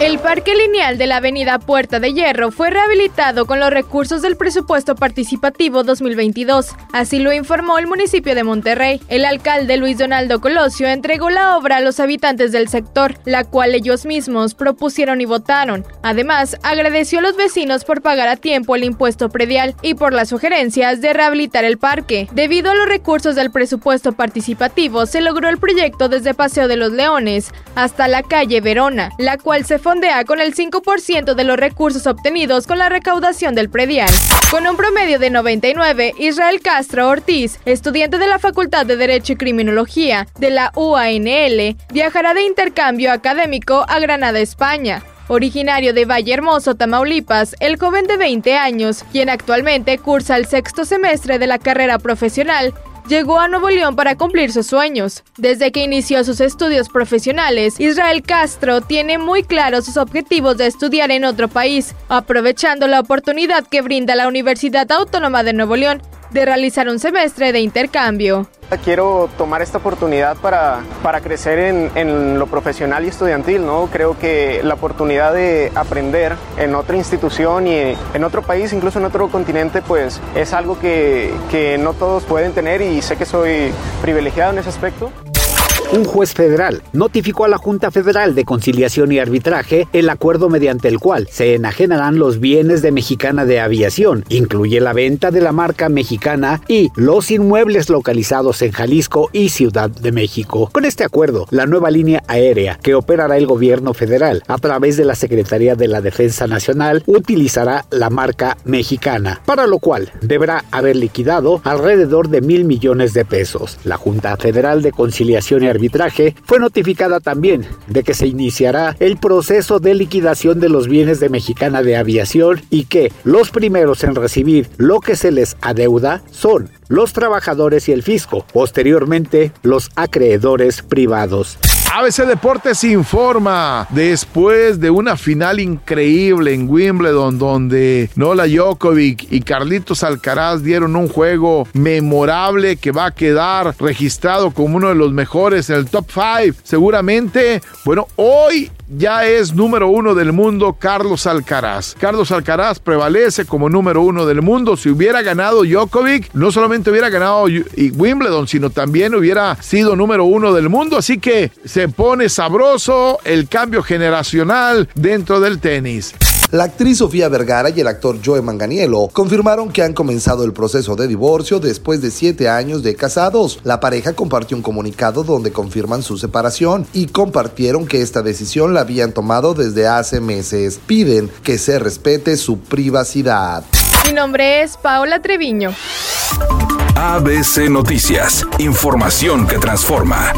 El parque lineal de la avenida Puerta de Hierro fue rehabilitado con los recursos del presupuesto participativo 2022. Así lo informó el municipio de Monterrey. El alcalde Luis Donaldo Colosio entregó la obra a los habitantes del sector, la cual ellos mismos propusieron y votaron. Además, agradeció a los vecinos por pagar a tiempo el impuesto predial y por las sugerencias de rehabilitar el parque. Debido a los recursos del presupuesto participativo, se logró el proyecto desde Paseo de los Leones hasta la calle Verona, la cual se fondea con el 5% de los recursos obtenidos con la recaudación del predial. Con un promedio de 99, Israel Castro Ortiz, estudiante de la Facultad de Derecho y Criminología de la UANL, viajará de intercambio académico a Granada, España. Originario de Valle Hermoso, Tamaulipas, el joven de 20 años, quien actualmente cursa el sexto semestre de la carrera profesional, llegó a Nuevo León para cumplir sus sueños. Desde que inició sus estudios profesionales, Israel Castro tiene muy claros sus objetivos de estudiar en otro país, aprovechando la oportunidad que brinda la Universidad Autónoma de Nuevo León de realizar un semestre de intercambio. Quiero tomar esta oportunidad para, para crecer en, en, lo profesional y estudiantil, ¿no? Creo que la oportunidad de aprender en otra institución y en otro país, incluso en otro continente, pues es algo que, que no todos pueden tener y sé que soy privilegiado en ese aspecto. Un juez federal notificó a la Junta Federal de Conciliación y Arbitraje el acuerdo mediante el cual se enajenarán los bienes de Mexicana de Aviación, incluye la venta de la marca mexicana y los inmuebles localizados en Jalisco y Ciudad de México. Con este acuerdo, la nueva línea aérea que operará el gobierno federal a través de la Secretaría de la Defensa Nacional utilizará la marca mexicana, para lo cual deberá haber liquidado alrededor de mil millones de pesos. La Junta Federal de Conciliación y Arbitraje fue notificada también de que se iniciará el proceso de liquidación de los bienes de Mexicana de Aviación y que los primeros en recibir lo que se les adeuda son los trabajadores y el fisco, posteriormente los acreedores privados. ABC Deportes informa después de una final increíble en Wimbledon donde Nola Djokovic y Carlitos Alcaraz dieron un juego memorable que va a quedar registrado como uno de los mejores en el top 5 seguramente. Bueno, hoy ya es número uno del mundo Carlos Alcaraz. Carlos Alcaraz prevalece como número uno del mundo. Si hubiera ganado Djokovic, no solamente hubiera ganado Wimbledon, sino también hubiera sido número uno del mundo. Así que se pone sabroso el cambio generacional dentro del tenis. La actriz Sofía Vergara y el actor Joe Manganiello confirmaron que han comenzado el proceso de divorcio después de siete años de casados. La pareja compartió un comunicado donde confirman su separación y compartieron que esta decisión la habían tomado desde hace meses. Piden que se respete su privacidad. Mi nombre es Paola Treviño. ABC Noticias, información que transforma.